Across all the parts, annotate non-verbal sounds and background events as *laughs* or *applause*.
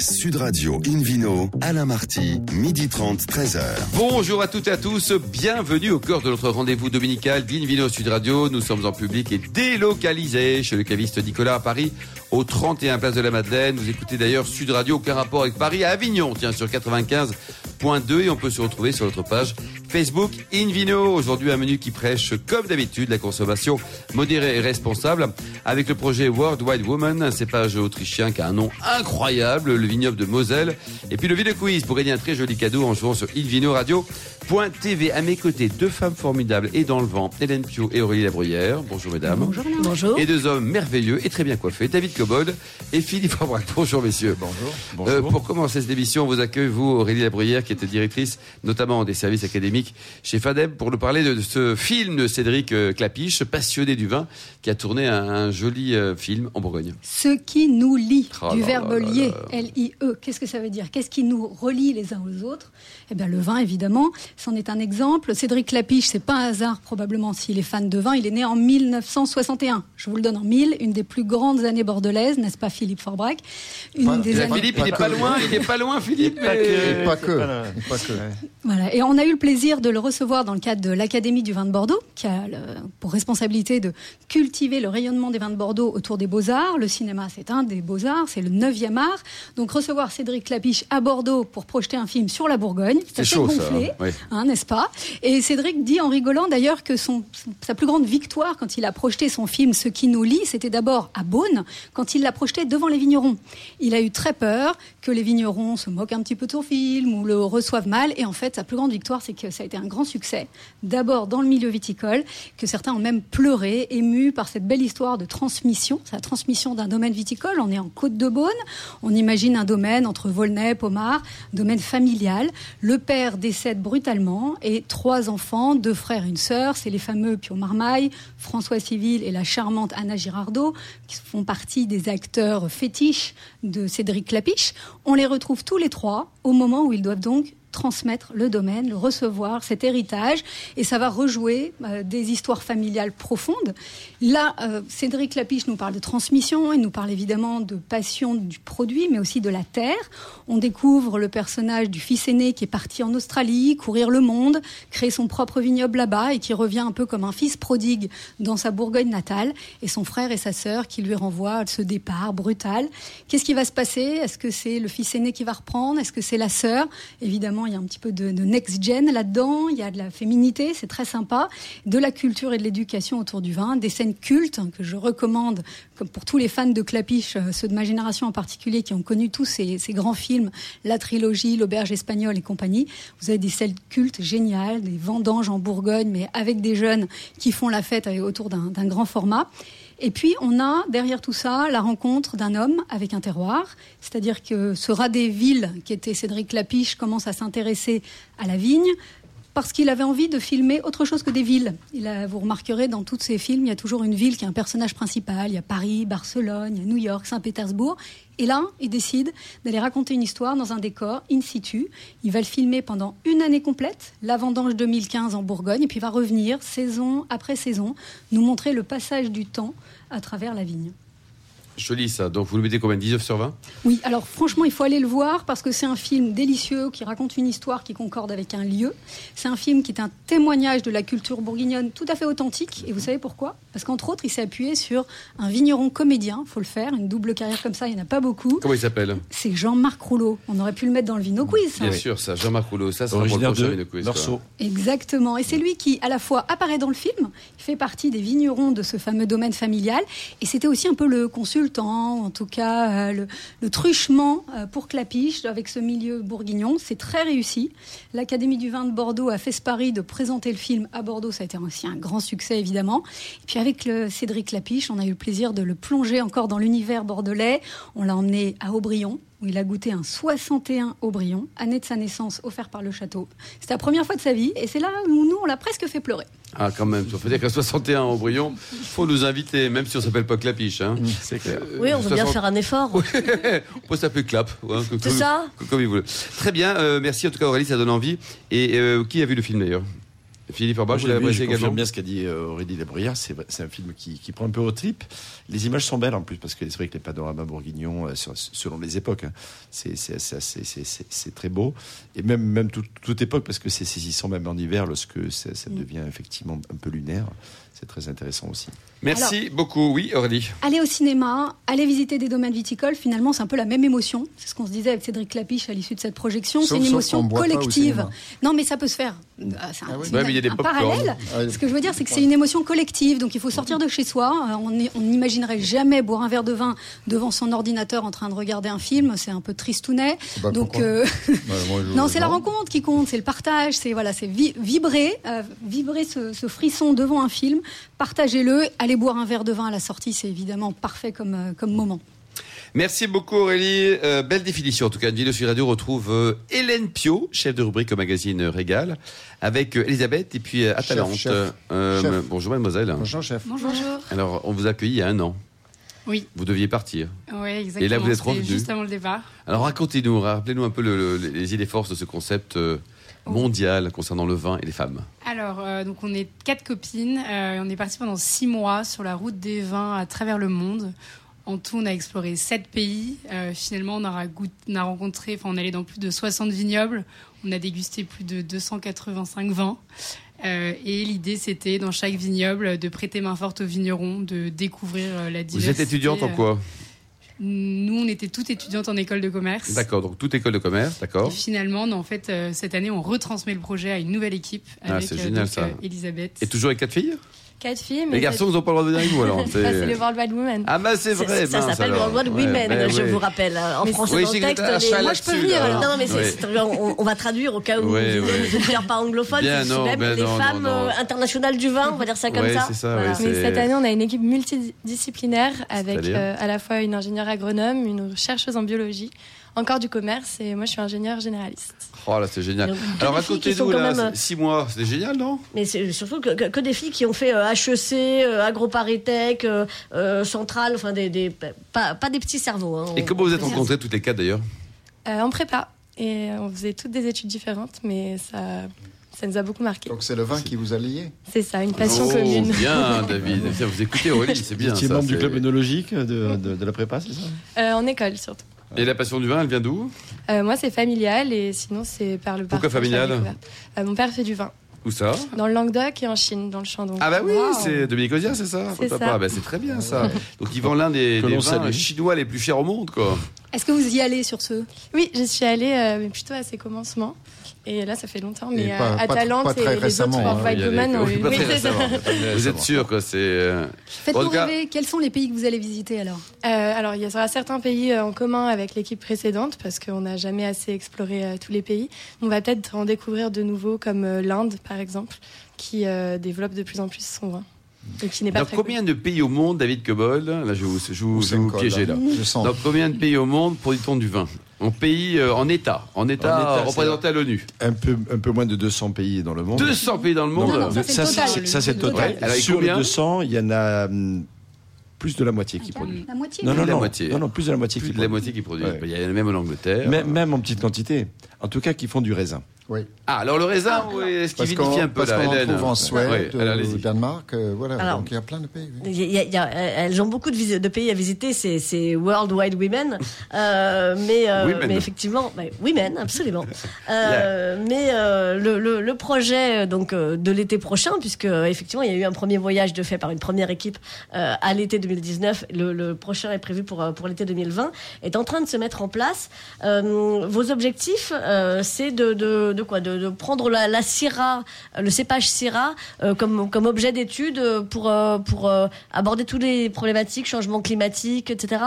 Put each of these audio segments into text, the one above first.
Sud Radio Invino, Alain Marty, midi 30, 13h. Bonjour à toutes et à tous, bienvenue au cœur de notre rendez-vous dominical d'Invino Sud Radio. Nous sommes en public et délocalisés chez le caviste Nicolas à Paris, au 31 Place de la Madeleine. Vous écoutez d'ailleurs Sud Radio, aucun rapport avec Paris, à Avignon, tiens, sur 95.2 et on peut se retrouver sur notre page Facebook Invino. Aujourd'hui, un menu qui prêche, comme d'habitude, la consommation modérée et responsable avec le projet World Wide Woman, un cépage autrichien qui a un nom incroyable, le vignoble de Moselle. Et puis le Vino Quiz pour gagner un très joli cadeau en jouant sur Invino Radio. TV. À mes côtés, deux femmes formidables et dans le vent, Hélène Pio et Aurélie Labruyère. Bonjour mesdames. Bonjour. Bonjour. Et deux hommes merveilleux et très bien coiffés, David Cobold et Philippe Aubrac. *laughs* Bonjour messieurs. Bonjour. Euh, pour commencer cette émission, on vous accueille, vous, Aurélie Labruyère, qui était directrice notamment des services académiques chez FADEB, pour nous parler de ce film de Cédric euh, Clapiche, passionné du vin, qui a tourné un, joli euh, film en Bourgogne. Ce qui nous lie, Oh du verbe lier. L-I-E. Qu'est-ce que ça veut dire? Qu'est-ce qui nous relie les uns aux autres? Eh bien, le vin, évidemment, c'en est un exemple. Cédric Clapiche, c'est pas un hasard, probablement, s'il est fan de vin. Il est né en 1961. Je vous le donne en mille, une des plus grandes années bordelaises, n'est-ce pas, Philippe Forbrac? Une Pas- des Et années- Philippe, il n'est pas loin, il n'est pas loin, Philippe. Mais- que. Pas que. pas là. Pas que. Voilà. Et on a eu le plaisir de le recevoir dans le cadre de l'Académie du vin de Bordeaux, qui a le- pour responsabilité de cultiver le rayonnement des vins de Bordeaux autour des beaux-arts. Le cinéma, c'est un des beaux-arts, c'est le neuvième art. Donc recevoir Cédric Clapiche à Bordeaux pour projeter un film sur la Bourgogne, C'est assez chaud, ça, gonflé, hein. Oui. Hein, n'est-ce pas? Et Cédric dit en rigolant d'ailleurs que son, sa plus grande victoire quand il a projeté son film Ce qui nous lie, c'était d'abord à Beaune, quand il l'a projeté devant les vignerons. Il a eu très peur que les vignerons se moquent un petit peu de son film ou le reçoivent mal. Et en fait, sa plus grande victoire, c'est que ça a été un grand succès. D'abord dans le milieu viticole, que certains ont même pleuré, émus par cette belle histoire de transmission. La transmission d'un domaine viticole. On est en Côte de Beaune. On imagine un domaine entre Volnay, Pomard, domaine familial. Le père décède brutalement et trois enfants, deux frères et une sœur. C'est les fameux Pio Marmaille, François Civil et la charmante Anna Girardot, qui font partie des acteurs fétiches de Cédric Clapiche. On les retrouve tous les trois au moment où ils doivent donc transmettre le domaine, le recevoir, cet héritage, et ça va rejouer euh, des histoires familiales profondes. Là, euh, Cédric Lapiche nous parle de transmission, il nous parle évidemment de passion du produit, mais aussi de la terre. On découvre le personnage du fils aîné qui est parti en Australie, courir le monde, créer son propre vignoble là-bas, et qui revient un peu comme un fils prodigue dans sa Bourgogne natale, et son frère et sa sœur qui lui renvoient ce départ brutal. Qu'est-ce qui va se passer? Est-ce que c'est le fils aîné qui va reprendre? Est-ce que c'est la sœur? Évidemment, il y a un petit peu de, next-gen là-dedans, il y a de la féminité, c'est très sympa, de la culture et de l'éducation autour du vin, des scènes cultes que je recommande, pour tous les fans de Clapiche, euh, ceux de ma génération en particulier, qui ont connu tous ces, grands films, la trilogie, l'auberge espagnole et compagnie. Vous avez des scènes cultes géniales, des vendanges en Bourgogne, mais avec des jeunes qui font la fête euh, autour d'un grand format. Et puis, on a derrière tout ça la rencontre d'un homme avec un terroir. C'est-à-dire que ce rat des villes, qui était Cédric Lapiche, commence à s'intéresser à la vigne parce qu'il avait envie de filmer autre chose que des villes. Il vous remarquerez, dans tous ces films, il y a toujours une ville qui est un personnage principal. Il y a Paris, Barcelone, New York, Saint-Pétersbourg. Et là, il décide d'aller raconter une histoire dans un décor in situ. Il va le filmer pendant une année complète, la vendange 2015 en Bourgogne, et puis il va revenir saison après saison, nous montrer le passage du temps à travers la vigne. Joli ça. Donc vous le mettez combien? 19 sur 20 Oui, alors franchement, il faut aller le voir parce que c'est un film délicieux qui raconte une histoire qui concorde avec un lieu. C'est un film qui est un témoignage de la culture bourguignonne tout à fait authentique. Et vous savez pourquoi? Parce qu'entre autres, il s'est appuyé sur un vigneron comédien, faut le faire, une double carrière comme ça, il n'y en a pas beaucoup. Comment il s'appelle? C'est Jean-Marc Rouleau. On aurait pu le mettre dans le Vino Quiz. ça. Bien sûr, ça. Jean-Marc Rouleau. Ça, le Originaire de Vino Quiz. Exactement. Et c'est lui qui, à la fois, apparaît dans le film, il fait partie des vignerons de ce fameux domaine familial, et c'était aussi un peu le consultant, en tout cas euh, le, le truchement euh, pour Clapiche avec ce milieu bourguignon. C'est très réussi. L'Académie du vin de Bordeaux a fait ce pari de présenter le film à Bordeaux. Ça a été aussi un grand succès, évidemment. Et puis avec le Cédric Clapiche, on a eu le plaisir de le plonger encore dans l'univers bordelais. On l'a emmené à Aubryon, où il a goûté un 61 Aubryon, année de sa naissance offert par le château. C'était la première fois de sa vie et c'est là où nous, on l'a presque fait pleurer. Ah, quand même. Il faut dire qu'à 61 au Brion, faut nous inviter, même si on s'appelle pas Clapiche. Hein. C'est clair. Euh, Oui, on veut bien 60 faire un effort. on peut s'appeler Clap. que- C'est comme- ça Comme il voulait. Très bien. euh, merci en tout cas Aurélie, ça donne envie. Et euh, qui a vu le film d'ailleurs? Philippe Orbach, je vous l'avez apprécié confirme également bien ce qu'a dit euh, Aurélie Labruyère. C'est c'est un film qui, qui prend un peu au trip. Les images sont belles en plus, parce que c'est vrai que les panoramas bourguignons, euh, selon les époques, hein, c'est c'est- c'est assez- c'est- c'est- c'est très beau. Et même, même tout- toute époque, parce que c'est saisissant même en hiver, lorsque ça, ça devient effectivement un peu lunaire. C'est très intéressant aussi. Merci beaucoup. Oui, Aurélie. Aller au cinéma, aller visiter des domaines viticoles, finalement, c'est un peu la même émotion. C'est ce qu'on se disait avec Cédric Clapiche à l'issue de cette projection. Sauf- C'est une sauf émotion qu'on boit pas au collective. Non, mais ça peut se faire. Euh, C'est un, Ah oui. c'est Ouais, mais il y a des un parallèle. Ah, Ce que je veux dire, c'est que c'est une émotion collective. Donc il faut sortir de chez soi. Euh, On n'imaginerait jamais boire un verre de vin devant son ordinateur en train de regarder un film. C'est un peu tristounet. Bah, Donc euh, Ouais, moi, je- *laughs* non, c'est la rencontre qui compte, c'est le partage, c'est voilà, c'est vi- vibrer, euh, vibrer ce, ce frisson devant un film, partagez-le, allez boire un verre de vin à la sortie, c'est évidemment parfait comme, euh, comme moment. Merci beaucoup Aurélie. Euh, belle définition. En tout cas, une vidéo sur Radio retrouve euh, Hélène Pio, chef de rubrique au magazine Régal, avec euh, Elisabeth et puis euh, Atalante. chef. Euh, Chef. Bonjour mademoiselle. Bonjour, chef. Bonjour. Alors, on vous a accueilli il y a un an. Oui, Vous deviez partir. oui, exactement. Et là, vous êtes revenu. juste avant le départ. Alors, racontez-nous, rappelez-nous un peu le- le- les idées forces de ce concept euh, mondial concernant le vin et les femmes. Alors, euh, donc on est quatre copines. euh, on est parti pendant six mois sur la route des vins à travers le monde. En tout, on a exploré sept pays. Euh, finalement, on a, goût- on a rencontré, enfin, on est allé dans plus de 60 vignobles. On a dégusté plus de 285 vins. Euh, et l'idée, c'était dans chaque vignoble de prêter main forte aux vignerons, de découvrir euh, la diversité. Vous êtes étudiante en quoi? Nous, on était toutes étudiantes en école de commerce. D'accord, donc toute école de commerce, Et d'accord. finalement, non, en fait, euh, cette année, on retransmet le projet à une nouvelle équipe Ah, avec c'est génial, donc, ça. euh, Elisabeth. Et toujours avec quatre filles? Quatre filles, mais Les garçons, vous n'ont pas le droit de venir avec vous alors ça, *laughs* c'est les World Wide Women. Ah bah c'est vrai, Ça s'appelle alors. World Wide Ouais, Women, je oui. vous rappelle. hein. En Mais français, Oui, dans le texte, les- Moi, je peux là. alors. Non, mais c'est- Ouais. c'est- on, on va traduire au cas où Ouais, vous ne pas anglophone. Bien, c'est non, même ben les non, femmes non, non. euh, internationales du vin, on va dire ça comme Ouais, ça. c'est ça, c'est- Mais cette année, on a une équipe multidisciplinaire avec euh, à la fois une ingénieure agronome, une chercheuse en biologie, encore du commerce et moi je suis ingénieure généraliste. Oh là, c'est génial. Donc, Alors racontez-nous là, même, six mois, c'était génial, non? Mais c'est surtout que, que- que des filles qui ont fait euh, HEC, euh, AgroParisTech, euh, euh, Centrale, enfin des, des- pas, pas des petits cerveaux. hein. Et On- comment vous êtes rencontrés toutes les quatre d'ailleurs Euh, en prépa et on faisait toutes des études différentes, mais ça, ça nous a beaucoup marqué. Donc c'est le vin qui vous a lié C'est ça, une passion oh, commune. bien, *laughs* David. Vous écoutez Aurélie, c'est bien. Vous étiez membre du club œnologique de, de, de la prépa, c'est ça Euh, en école surtout. Et la passion du vin, elle vient d'où Euh, moi c'est familial et sinon c'est par le Pourquoi familial. Euh, Mon père fait du vin Où ça dans le Languedoc et en Chine, dans le Chandon. Ah bah oui, c'est Dominique Ozia, c'est ça C'est Bah, C'est très bien ça. *laughs* Donc il vend l'un des, vins salue. chinois les plus chers au monde, quoi. Est-ce que vous y allez sur ce? Oui, j'y suis allée, euh, mais plutôt à ses commencements. Et là, ça fait longtemps. Mais euh, pas- à pas- Talente pas et les récemment, autres hein, ont oui, Oui, Vous êtes sûr, quoi C'est. euh, Faites-nous rêver, quels sont les pays que vous allez visiter alors? Euh, alors, il y aura certains pays euh, en commun avec l'équipe précédente parce qu'on n'a jamais assez exploré euh, tous les pays. On va peut-être en découvrir de nouveaux, comme euh, l'Inde, par exemple, qui euh, développe de plus en plus son vin et qui n'est pas Dans très combien de pays au monde, David Cobol Là, je vous, je vous, je vous Cole, piéger là. Je sens. Dans combien de pays au monde produit-on du vin? En pays, euh, en État, en État, En État, représenté à l'ONU. un peu, un peu moins de 200 pays dans le monde. 200 pays dans le monde. Non, non, ça, c'est le total. c'est- ça, c'est total. total. Alors, et Sur les combien 200, il y en a hum, plus de la moitié qui produit. La moitié Non, Plus non, de la non, moitié. non, non, plus de la moitié Plus qui de la produit. moitié qui produit. Ouais. Il y en a même en Angleterre. Même, même en petite quantité. En tout cas, qui font du raisin. Oui. Ah, alors le raisin, oui, ce qui Parce vinifie qu'on un peu parce là, qu'on trouve en Suède, alors, au allez-y. Danemark, euh, voilà. Alors, Donc il y a plein de pays. oui. Y a- y a- elles ont beaucoup de, de pays à visiter, c'est World Wide Women, *laughs* Euh, mais, euh, Women. mais effectivement, bah, women, absolument. *laughs* Euh, Mais euh, le, le, le projet euh, donc euh, de l'été prochain, puisque euh, effectivement il y a eu un premier voyage de fait par une première équipe euh, à l'été 2019, le, le prochain est prévu pour euh, pour l'été 2020, est en train de se mettre en place. Euh, vos objectifs, euh, c'est de, de, de quoi de, de prendre la, la Syrah, le cépage Syrah, euh, comme, comme objet d'étude pour, euh, pour euh, aborder toutes les problématiques, changement climatique, etc.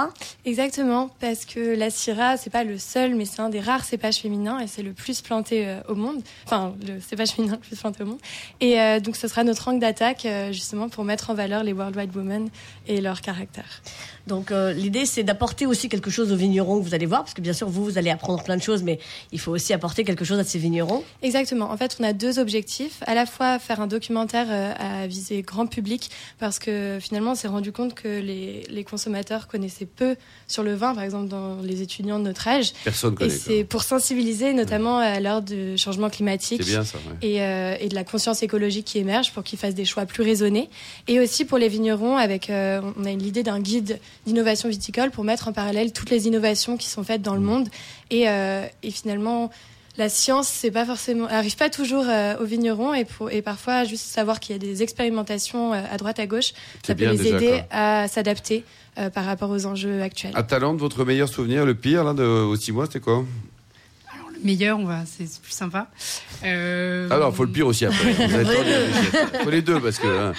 Exactement, parce que la Syrah, c'est pas le seul, mais c'est un des rares cépages féminins et c'est le plus planté au monde. Enfin, le cépage féminin le plus planté au monde. Et donc, ce sera notre angle d'attaque, justement, pour mettre en valeur les World Wide Women et leur caractère. Donc l'idée c'est d'apporter aussi quelque chose aux vignerons que vous allez voir, parce que bien sûr vous, vous allez apprendre plein de choses, mais il faut aussi apporter quelque chose à ces vignerons vignerons. Exactement. En fait, on a deux objectifs. À la fois faire un documentaire euh, à viser grand public, parce que finalement, on s'est rendu compte que les, les consommateurs connaissaient peu sur le vin, par exemple dans les étudiants de notre âge. Personne Et connaît. quoi. c'est pour sensibiliser, notamment à l'heure du changement climatique. C'est bien ça. ouais. et, euh, et de la conscience écologique qui émerge pour qu'ils fassent des choix plus raisonnés. Et aussi pour les vignerons, avec, euh, on a l'idée d'un guide d'innovation viticole pour mettre en parallèle toutes les innovations qui sont faites dans Mmh. le monde. Et, euh, et finalement, la science, c'est pas forcément, arrive pas toujours euh, aux vignerons et, pour, et parfois juste savoir qu'il y a des expérimentations euh, à droite à gauche, ça peut les déjà, aider quoi. à s'adapter euh, par rapport aux enjeux actuels. À Talente, votre meilleur souvenir, le pire, là, de, aux six mois, c'était quoi? Le meilleur, on va, c'est plus sympa. Euh, Alors, il faut le pire aussi après. Vous *laughs* faut les deux, parce que. hein.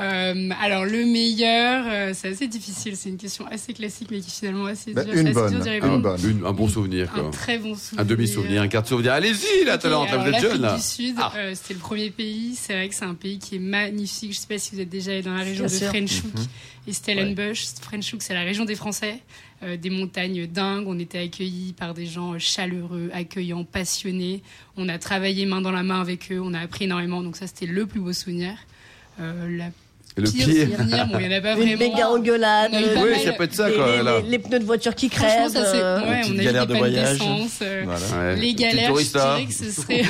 Euh, alors le meilleur, euh, c'est assez difficile. C'est une question assez classique, mais qui est finalement assez Bah, dure. une bonne, dur d'y une répondre. bonne. Une- un bon souvenir, quoi. Un très bon souvenir. Un demi-souvenir, un quart de souvenir. Allez-y, là, Talente, là, alors, vous êtes jeune, là. du Sud, Ah. euh, c'était le premier pays. C'est vrai que c'est un pays qui est magnifique. Je sais pas si vous êtes déjà allé dans la région de sûr. Frenchhoek Mhm. et Stellenbosch. Frenchhoek, c'est la région des Français. Euh, des montagnes dingues. On était accueillis par des gens chaleureux, accueillants, passionnés. On a travaillé main dans la main avec eux. On a appris énormément. Donc ça, c'était le plus beau souvenir. Euh, la le pire, pire. souvenir, bon, il y en a pas *laughs* Une méga engueulade. Oui, mal. ça peut être ça, les, quoi. les- là. les- les pneus de voiture qui crèvent. ça c'est. euh, Ouais, on a de voyage. euh, Voilà. Ouais. Les galères, je dirais que ce *laughs* serait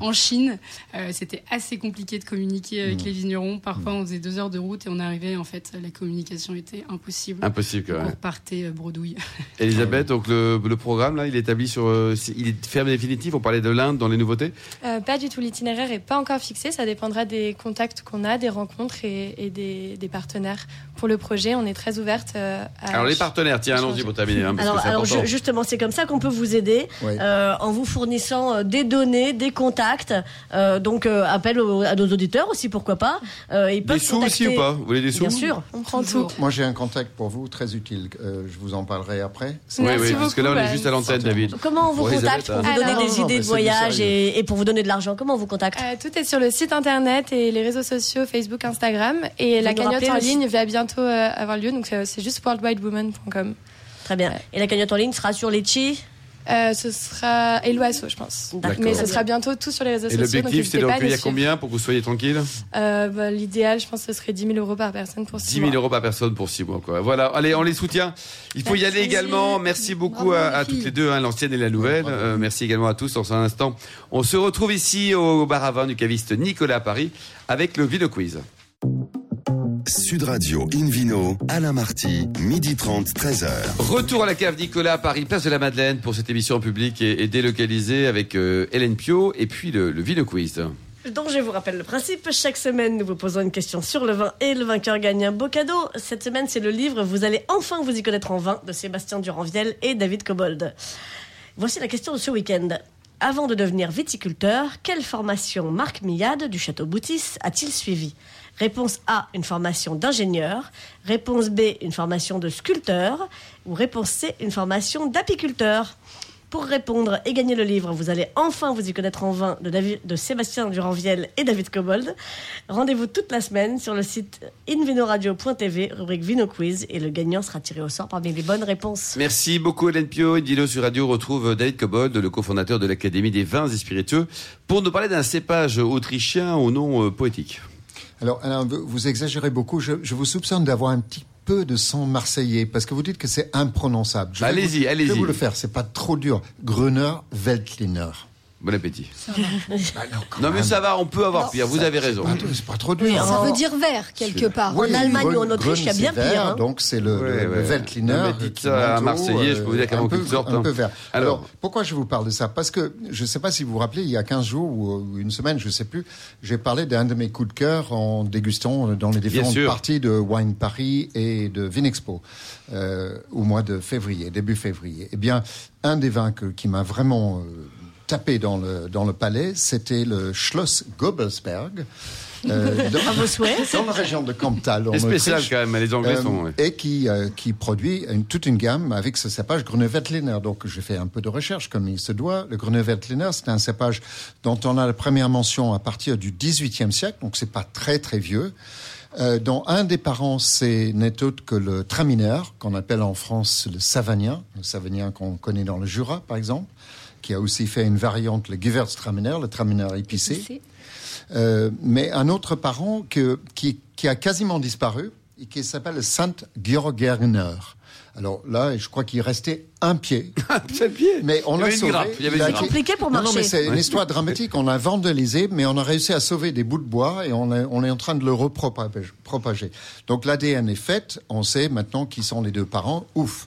en Chine. Euh, C'était assez compliqué de communiquer avec les vignerons. Parfois, on faisait deux heures de route et on arrivait. En fait, la communication était impossible. Impossible, quand Donc, on repartait euh, bredouille. *laughs* Elisabeth, donc le, le programme, là, il est établi sur. euh, il est ferme définitif. On parlait de l'Inde dans les nouveautés. Euh, pas du tout, l'itinéraire est pas encore fixé, ça dépendra des contacts qu'on a, des rencontres et, et des, des partenaires. Pour le projet, on est très ouverte euh, à... Alors, les partenaires, tiens, allons-y pour terminer. hein, parce Alors, que justement, c'est comme ça qu'on peut vous aider Oui. euh, en vous fournissant euh, des données, des contacts. Euh, donc, euh, appel au- à nos auditeurs aussi, pourquoi pas. Euh, ils peuvent Des sous contacter- aussi ou pas Vous voulez des sous Bien sûr. On prend tout. Moi, j'ai un contact pour vous très utile. Euh, je vous en parlerai après. Oui, Merci oui, parce que là, on est juste à l'antenne. David. Comment on vous Pour Elisabeth, contacte pour vous hein. donner Alors- des idées de voyage et, et pour vous donner de l'argent? Comment on vous contacte? Euh, tout est sur le site internet et les réseaux sociaux, Facebook, Instagram. Et Vous la cagnotte en ligne va bientôt euh, avoir lieu, donc euh, c'est juste worldwidewoman.com. Très bien. Et la cagnotte en ligne sera sur Litchi Euh, ce sera Eloasso, je pense. Mais ce sera bientôt tout sur les réseaux Et sociaux. donc l'objectif, c'est de recueillir combien pour que vous soyez tranquille? Euh, bah, L'idéal, je pense, ce serait 10 000 euros par personne pour 10 six 000 mois. euros par personne pour 6 mois. Quoi. Voilà, allez, on les soutient. Il faut y aller également. Merci beaucoup Bravo, à, toutes les deux, hein, l'ancienne et la nouvelle. Euh, merci également à tous. Dans un instant, on se retrouve ici au bar à vin du caviste Nicolas à Paris avec le Vino Quiz. Sud Radio Invino, Alain Marty, midi 30, 13h. Retour à la cave Nicolas à Paris, place de la Madeleine pour cette émission en public et, et délocalisée avec euh, Hélène Pio et puis le, le Vino Quiz. Donc je vous rappelle le principe, chaque semaine nous vous posons une question sur le vin et le vainqueur gagne un beau cadeau. Cette semaine c'est le livre Vous allez enfin vous y connaître en vin de Sébastien Duranviel et David Cobold. Voici la question de ce week-end. Avant de devenir viticulteur, quelle formation Marc Millade du Château Boutis a-t-il suivi Réponse A, une formation d'ingénieur. Réponse B, une formation de sculpteur. Ou réponse C, une formation d'apiculteur. Pour répondre et gagner le livre, vous allez enfin vous y connaître en vin de, Sébastien Duranviel et David Cobold. Rendez-vous toute la semaine sur le site invinoradio.tv, rubrique Vino Quiz, et le gagnant sera tiré au sort parmi les bonnes réponses. Merci beaucoup Hélène Pio. Dino sur Radio retrouve David Cobold, le cofondateur de l'Académie des vins et spiritueux, pour nous parler d'un cépage autrichien au nom euh, poétique. Alors, Alain, vous exagérez beaucoup. Je, je vous soupçonne d'avoir un petit peu de sang marseillais parce que vous dites que c'est imprononçable. Allez-y, vous- Je allez-y. vais vous le faire. C'est pas trop dur. Gruner Veltliner. Bon appétit. *laughs* Bah non, mais ça va, on peut avoir pire. Vous avez raison. C'est pas trop dur. Oui, Ça en- veut dire vert, quelque part. Oui, En Allemagne ou en Autriche, il y a bien vert, pire, hein. Donc c'est le, Ouais, le, ouais. le Veltliner. Non, mais dites qui ça à Marseillais, je peux vous dire qu'il y a un beaucoup peu- de sortes, Un hein. peu vert. Alors- Alors, pourquoi je vous parle de ça? Parce que je ne sais pas si vous vous rappelez, il y a 15 jours ou une semaine, je ne sais plus, j'ai parlé d'un de mes coups de cœur en dégustant dans les différentes parties de Wine Paris et de Vinexpo euh, au mois de février, début février. Eh bien, un des vins que- qui m'a vraiment euh, tapé dans le, dans le palais, c'était le Schloss Gobelsberg. euh, *laughs* dans- À vos souhaits. dans la région de Camptal. en C'est spécial quand même, les Anglais Euh, sont. ouais. Et qui, euh, qui produit une- toute une gamme avec ce cépage Gruneveltliner. Donc, j'ai fait un peu de recherche comme il se doit. Le Gruneveltliner, c'est un cépage dont on a la première mention à partir du XVIIIe siècle, donc c'est pas très très vieux. Euh, dont un des parents, c'est n'est autre que le Traminer, qu'on appelle en France le Savagnin, le Savagnin qu'on connaît dans le Jura, par exemple. Qui a aussi fait une variante, le Gewürztraminer, le traminer épicé. Épicé. Euh, mais un autre parent que, qui, qui a quasiment disparu et qui s'appelle le Saint Georgerner. Alors là, je crois qu'il restait un pied. *laughs* Le pied. Mais on Il y l'a sauvé. grappe, il y avait une. Compliqué pour non, non, mais marcher. c'est une histoire dramatique. On l'a vandalisé, mais on a réussi à sauver des bouts de bois et on est, on est en train de le repropager. propager. Donc l'ADN est fait. On sait maintenant qui sont les deux parents. Ouf.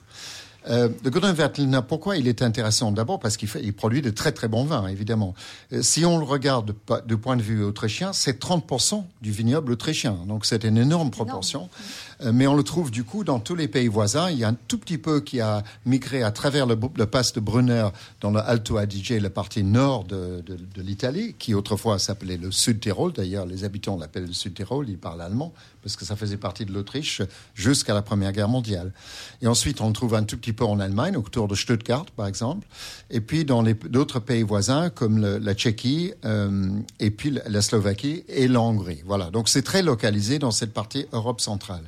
Euh, le Gordon Veltliner, pourquoi il est intéressant? D'abord parce qu'il fait, il produit de très très bons vins, évidemment. Euh, si on le regarde de point de vue autrichien, c'est 30% du vignoble autrichien. Donc c'est une énorme proportion. Euh, mais on le trouve du coup dans tous les pays voisins. Il y a un tout petit peu qui a migré à travers le, le pass de Brunner dans le Alto Adige, la partie nord de, de- de l'Italie, qui autrefois s'appelait le Sud-Tyrol. D'ailleurs, les habitants l'appellent le Sud-Tyrol, ils parlent allemand, parce que ça faisait partie de l'Autriche jusqu'à la Première Guerre mondiale. Et ensuite, on le trouve un tout petit peu en Allemagne, autour de Stuttgart, par exemple. Et puis dans d'autres pays voisins, comme la Tchéquie, euh, et puis la- Slovaquie et la Hongrie. Voilà. Donc c'est très localisé dans cette partie Europe centrale.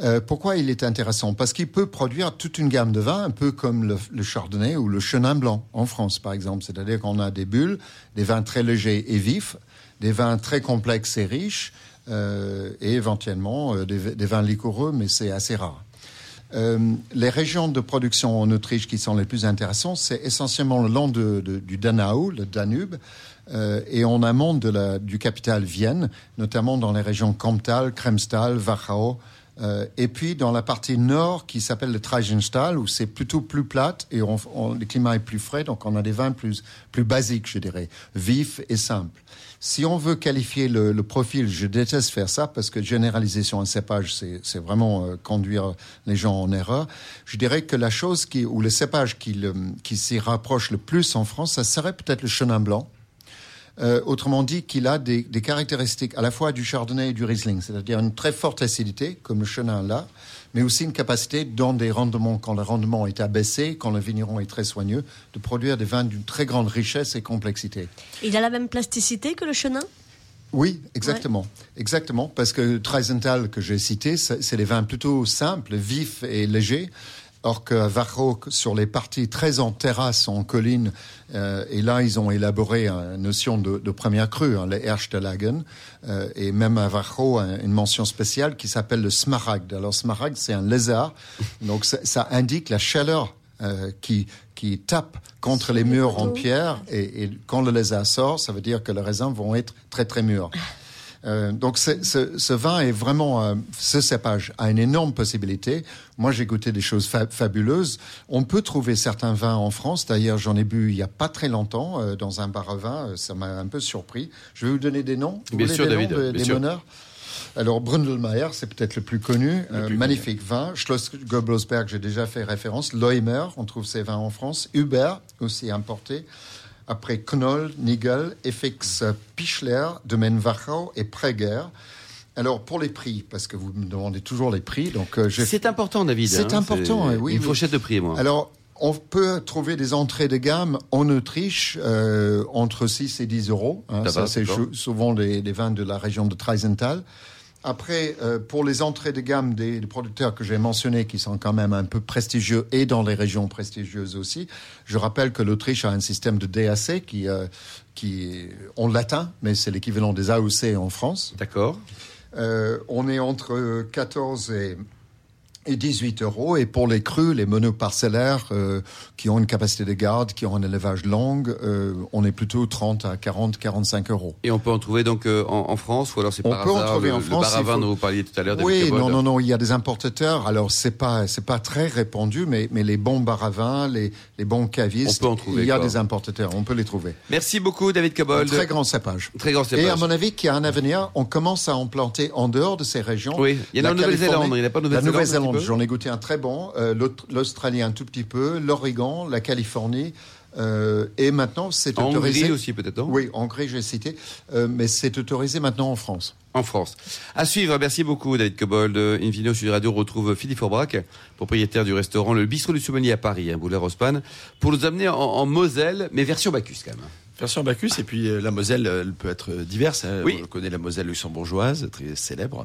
Euh, pourquoi il est intéressant? Parce qu'il peut produire toute une gamme de vins, un peu comme le, le chardonnay ou le chenin blanc en France, par exemple. C'est-à-dire qu'on a des bulles, des vins très légers et vifs, des vins très complexes et riches, et éventuellement euh, des, des vins liquoreux, mais c'est assez rare. Euh, les régions de production en Autriche qui sont les plus intéressantes, c'est essentiellement le long de- de- du Danau, le Danube, euh, et en amont de la, du capital Vienne, notamment dans les régions Kamptal, Kremstal, Wachau, euh, et puis dans la partie nord qui s'appelle le Tragental, où c'est plutôt plus plate et on, on- le climat est plus frais, donc on a des vins plus, plus basiques, je dirais, vifs et simples. Si on veut qualifier le, profil, je déteste faire ça parce que généraliser sur un cépage, c'est vraiment euh, conduire les gens en erreur. Je dirais que la chose ou le cépage qui, s'y rapproche le plus en France, ça serait peut-être le chenin blanc. Euh, autrement dit, qu'il a des, des caractéristiques à la fois du chardonnay et du riesling, c'est-à-dire une très forte acidité, comme le chenin là, mais aussi une capacité, dans des rendements, quand le rendement est abaissé, quand le vigneron est très soigneux, de produire des vins d'une très grande richesse et complexité. Il a la même plasticité que le chenin? Oui, exactement. Exactement, parce que Treisenthal, que j'ai cité, c'est c'est des vins plutôt simples, vifs et légers. Or que Wachau, sur les parties très en terrasse, en colline, euh, et là, ils ont élaboré une notion de, de première crue, hein, le Erstelagen, euh, et même à un- une mention spéciale qui s'appelle le Smaragd. Alors, Smaragd, c'est un lézard, *laughs* donc ça, ça indique la chaleur euh, qui, qui tape contre les murs en pierre, et, et quand le lézard sort, ça veut dire que les raisins vont être très très mûrs. *laughs* Euh, donc ce, ce vin est vraiment, euh, ce cépage a une énorme possibilité. Moi j'ai goûté des choses fa- fabuleuses. On peut trouver certains vins en France. D'ailleurs j'en ai bu il y a pas très longtemps euh, dans un bar à vin. Euh, Ça m'a un peu surpris. Je vais vous donner des noms. Vous Bien sûr, des David, noms de- bien des sûr. meneurs? Alors Brundelmeier, c'est peut-être le plus connu, Euh, magnifique vin. Schloss Goblosberg, j'ai déjà fait référence. Loimer, on trouve ces vins en France. Hubert, aussi importé. Après Knoll, Nigel, FX Pichler, Domaine Wachau et Prager. Alors pour les prix, parce que vous me demandez toujours les prix, donc euh, C'est important, David. C'est hein, important, c'est oui, Une oui. fourchette de prix, moi. alors, on peut trouver des entrées de gamme en Autriche euh, entre 6 et 10 euros. hein. Ça c'est souvent des, des vins de la région de Treisenthal. Après, euh, pour les entrées de gamme des, des producteurs que j'ai mentionnés, qui sont quand même un peu prestigieux et dans les régions prestigieuses aussi, je rappelle que l'Autriche a un système de DAC qui, euh, qui en latin, mais c'est l'équivalent des AOC en France. D'accord. Euh, on est entre 14 et, et 18 euros. Et pour les crus, les monoparcellaires euh, qui ont une capacité de garde, qui ont un élevage long, euh, on est plutôt 30 à 40, 45 euros. Et on peut en trouver donc euh, en, en France ou alors c'est On par peut en trouver le, en le France, bar à vin faut- dont vous parliez tout à l'heure, David Oui, non, non, non, il y a des importateurs. Alors, c'est pas, c'est pas très répandu, mais, mais les bons bars à vin, les, les bons cavistes, On peut en trouver, il y a quoi. des importateurs, on peut les trouver. Merci beaucoup, David Un Cobbold. très grand cépage. Très grand Et cépage. à mon avis, qu'il y a un avenir, on commence à en planter en dehors de ces régions. Oui, il y en a en Nouvelle-Zélande, il n'y a pas La Nouvelle-Zélande, un peu j'en ai goûté un très bon. euh, L'Australie un tout petit peu, l'Oregon, la Californie. euh, et maintenant, c'est autorisé. Hongrie aussi, peut-être, non? Oui, en Hongrie, j'ai cité. euh, mais c'est autorisé maintenant en France. en France. À suivre, merci beaucoup David Cobold. Invino Sud Radio retrouve Philippe Forbrac, propriétaire du restaurant Le Bistrot du Sommelier à Paris, hein, boulevard Haussmann, pour nous amener en, en Moselle, mais version Bacchus quand même. Version Bacchus, et puis euh, la Moselle, elle peut être diverse. hein. Oui. On connaît la Moselle luxembourgeoise, très célèbre,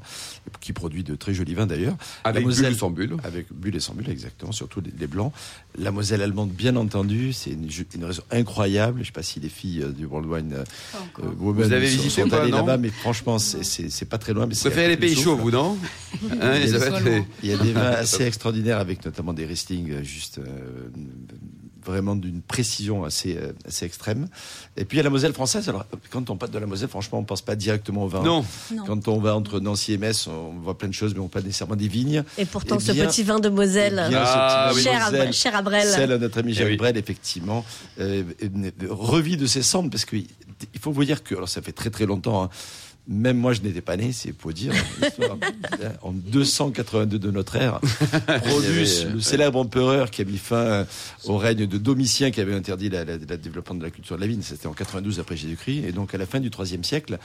qui produit de très jolis vins d'ailleurs. Avec la Moselle, bulle sans bulle. Avec bulle et sans bulle, exactement, surtout les, les blancs. La Moselle allemande, bien entendu, c'est une, raison incroyable. Je ne sais pas si les filles euh, du World Wine euh, euh, Women Vous avez sont- visité sont ou pas, allées là-bas, mais franchement, c'est- pas très loin. mais Vous c'est préférez les pays chauds, vous, non *laughs* Hein. Il y a des vins *laughs* assez extraordinaires avec notamment des Riesling euh, juste euh, vraiment d'une précision assez, euh, assez extrême. Et puis il y a la Moselle française. Alors quand on parle de la Moselle, franchement, on pense pas directement au vin. Non. Non. Quand on va entre Nancy et Metz, on voit plein de choses, mais on pas nécessairement des vignes. Et pourtant, Eh ce petit vin de Moselle, bien, ce Ah, petit oui. vin de cher, à, Moselle, cher à Brel. Celle à notre ami Eh Jacques oui. Brel, effectivement, euh, euh, revit de ses cendres, parce qu'il faut vous dire que, alors ça fait très très longtemps, hein, même moi je n'étais pas né, c'est pour dire, en 282 de notre ère, *laughs* Produce, avait, euh, le célèbre empereur qui a mis fin euh, au règne de Domitien, qui avait interdit le développement de la culture de la vigne, c'était en 92 après Jésus-Christ, et donc à la fin du IIIe siècle,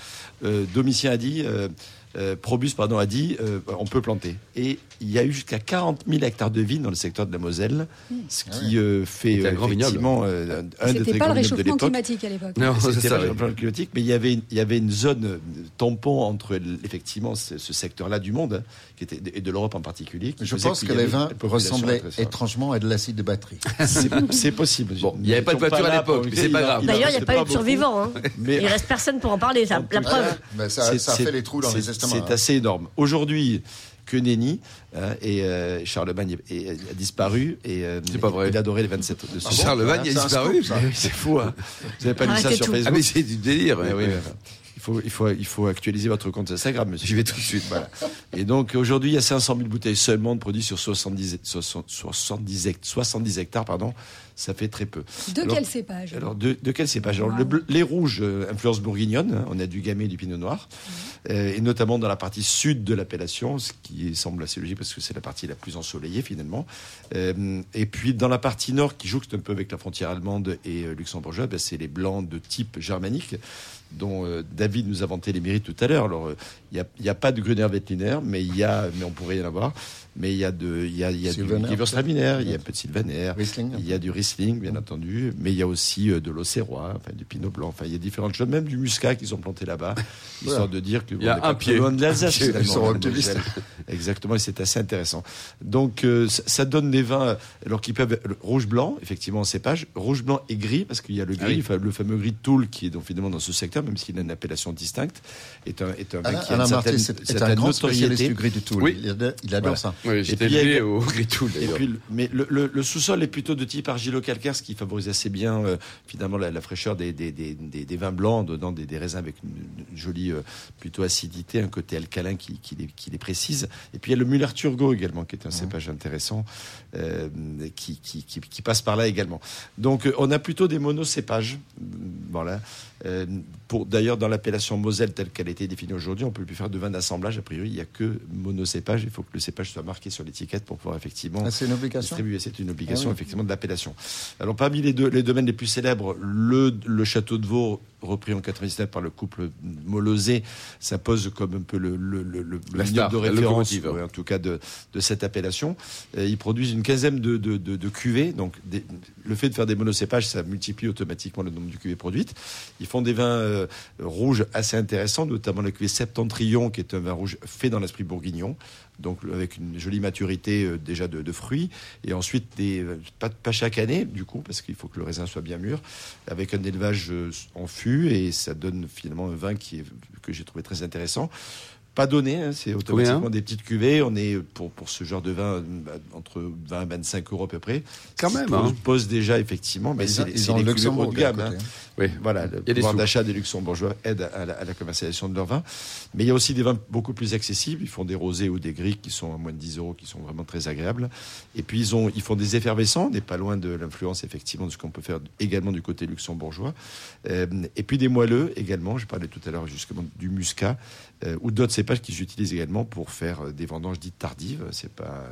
euh, Domitien a dit... euh, euh, Probus pardon, a dit euh, on peut planter. Et il y a eu jusqu'à 40 000 hectares de vignes dans le secteur de la Moselle, ce qui euh, fait C'était un grand effectivement euh, un des C'était très pas grands le vignobles de réchauffement l'époque. climatique à l'époque. Non, c'est C'était ça. pas le plan climatique, mais il y avait, il y avait une zone tampon entre l- effectivement ce, ce secteur-là du monde, hein, qui était, et de l'Europe en particulier. qui Je faisait pense qu'il que y les avait vins une population ressemblaient très forte. étrangement à de l'acide de batterie. *laughs* C'est c'est possible. Bon, il y avait pas de voiture à l'époque, mais c'est pas grave. D'ailleurs, il n'y a pas eu de survivants. Hein. Mais- Il reste personne pour en parler, ça, la preuve. Ben, ça, C'est- ça a c'est- fait les trous dans c'est- les. C'est assez énorme. Aujourd'hui, que nenni, hein, et euh, Charlemagne est- est- a disparu, et euh, C'est pas vrai. il adorait les 27 de ce Ah bon Charlemagne a un disparu. c'est fou, hein. Vous avez pas lu ça sur tout. Facebook Ah, mais c'est du délire. Ouais. Il faut, il, faut, il faut actualiser votre compte Instagram, monsieur. J'y vais tout de suite. Voilà. Et donc aujourd'hui, il y a 500 000 bouteilles seulement de produits sur 70, 60 70, hect- 70 hectares. Pardon. Ça fait très peu. De Alors- quel cépage Alors, de, de quel cépage? Alors, Wow. le bleu- Les rouges, euh, influence bourguignonne. hein, on a du gamay et du pinot noir. Euh, et notamment dans la partie sud de l'appellation, ce qui semble assez logique parce que c'est la partie la plus ensoleillée finalement. Euh, et puis dans la partie nord, qui jouxte un peu avec la frontière allemande et euh, luxembourgeoise, ben, c'est les blancs de type germanique dont euh, David nous a vanté les mérites tout à l'heure. Alors, euh, il n'y a, pas de Gruner Veltliner, mais y a, mais on pourrait y en avoir. Mais il y a de, il y a, il y a du Gewürztraminer, il y a un peu de Sylvaner, Riesling. il y a du Riesling, bien entendu, mais il y a aussi euh, de l'Auxerrois, enfin du Pinot Blanc, enfin il y a différentes choses, même du Muscat qu'ils ont planté là-bas, histoire de dire que Il y a un pied. loin de l'Alsace. Ils sont optimistes. *laughs* Exactement, et c'est assez intéressant. Donc euh, ça, ça donne des vins, euh, alors qu'ils peuvent le rouge blanc, effectivement en cépage, rouge blanc et gris, parce qu'il y a le gris, Ah oui. enfin, le fameux gris de Toul qui est donc finalement dans ce secteur, même s'il a une appellation distincte, est un, est un vin Alain, qui a Alain une Marty, certaine, est un grand spécialiste notoriété. du gris du Toul. Oui. Il, adore- il adore Voilà. ça. Oui, j'étais élevé au d'ailleurs. mais le, le- le sous-sol est plutôt de type argilo-calcaire, ce qui favorise assez bien euh, finalement la, la fraîcheur des, des, des, des- vins blancs, dedans des, des raisins avec une, une jolie euh, plutôt acidité, un côté alcalin qui, qui, les, qui les précise. Et puis il y a le Muller-Turgot également, qui est un cépage intéressant, euh, qui, qui, qui, qui passe par là également. Donc euh, on a plutôt des monocépages. Voilà. Euh, pour D'ailleurs, dans l'appellation Moselle telle qu'elle a été définie aujourd'hui, on ne peut plus faire de vin d'assemblage. A priori, il n'y a que monocépage. Il faut que le cépage soit marqué sur l'étiquette pour pouvoir effectivement Ah, c'est une obligation. distribuer. C'est une obligation Ah oui. effectivement de l'appellation. Alors parmi les, deux, les domaines les plus célèbres, le, le château de Vaux, repris en 99 par le couple Molosé, ça pose comme un peu le, le, La star, de référence, ouais, en tout cas de, de cette appellation. Euh, ils produisent une quinzaine de, de, de, de cuvées. Donc des- le fait de faire des monocépages, ça multiplie automatiquement le nombre de cuvées produites. Ils font des vins euh, rouges assez intéressants, notamment la cuvée Septentrion, qui est un vin rouge fait dans l'esprit bourguignon donc avec une jolie maturité euh, déjà de, fruits, et ensuite des euh, pas, pas chaque année du coup parce qu'il faut que le raisin soit bien mûr, avec un élevage euh, en fût et ça donne finalement un vin qui est, que j'ai trouvé très intéressant. Pas donné, hein, c'est automatiquement des petites cuvées. On est pour pour ce genre de vin bah, entre 20 et 25 euros à peu près. Quand même, qui hein. pose déjà effectivement, mais c'est les- haut Luxembourg de gamme. côté, hein. Oui. Voilà, le pouvoir d'achat des luxembourgeois aide à la, à la commercialisation de leurs vins. Mais il y a aussi des vins beaucoup plus accessibles. Ils font des rosés ou des gris qui sont à moins de 10 euros, qui sont vraiment très agréables. Et puis ils, ont, ils font des effervescents. On n'est pas loin de l'influence effectivement de ce qu'on peut faire également du côté luxembourgeois. Euh, et puis des moelleux également. Je parlais tout à l'heure justement du muscat euh, ou d'autres cépages qu'ils utilisent également pour faire euh, des vendanges dites tardives. C'est pas,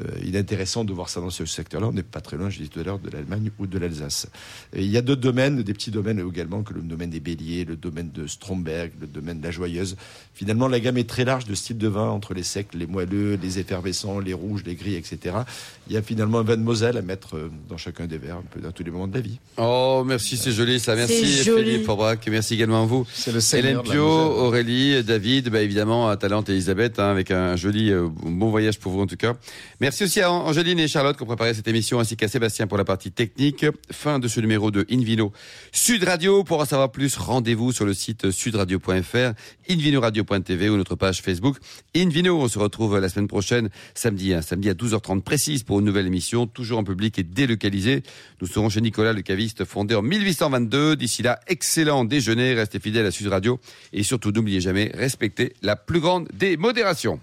euh, il est intéressant de voir ça dans ce secteur-là. On n'est pas très loin, je disais tout à l'heure, de l'Allemagne ou de l'Alsace. Il y a d'autres domaines des petits domaines également, que le domaine des béliers, le domaine de Stromberg, le domaine de la joyeuse. Finalement, la gamme est très large de styles de vin, entre les secs, les moelleux, les effervescents, les rouges, les gris, etc. Il y a finalement un vin de Moselle à mettre euh, dans chacun des verres, un peu dans tous les moments de la vie. Oh, merci, c'est joli ça. Merci. Philippe Forbrac. Merci également à vous. C'est le Hélène Pio, Moselle. Aurélie, David, bah évidemment, à Talente et Elisabeth, hein, avec un joli euh, bon voyage pour vous en tout cas. Merci aussi à Angéline et Charlotte qui ont préparé cette émission, ainsi qu'à Sébastien pour la partie technique. Fin de ce numéro de Invino Sud Radio. Pour en savoir plus, rendez-vous sur le site sudradio.fr, invinoradio.tv ou notre page Facebook Invino. On se retrouve la semaine prochaine, samedi, hein, samedi à 12h30 précise pour une nouvelle émission, toujours en public et délocalisée. Nous serons chez Nicolas le caviste, fondé en 1822. D'ici là, excellent déjeuner, restez fidèles à Sud Radio et surtout n'oubliez jamais, respectez la plus grande des modérations.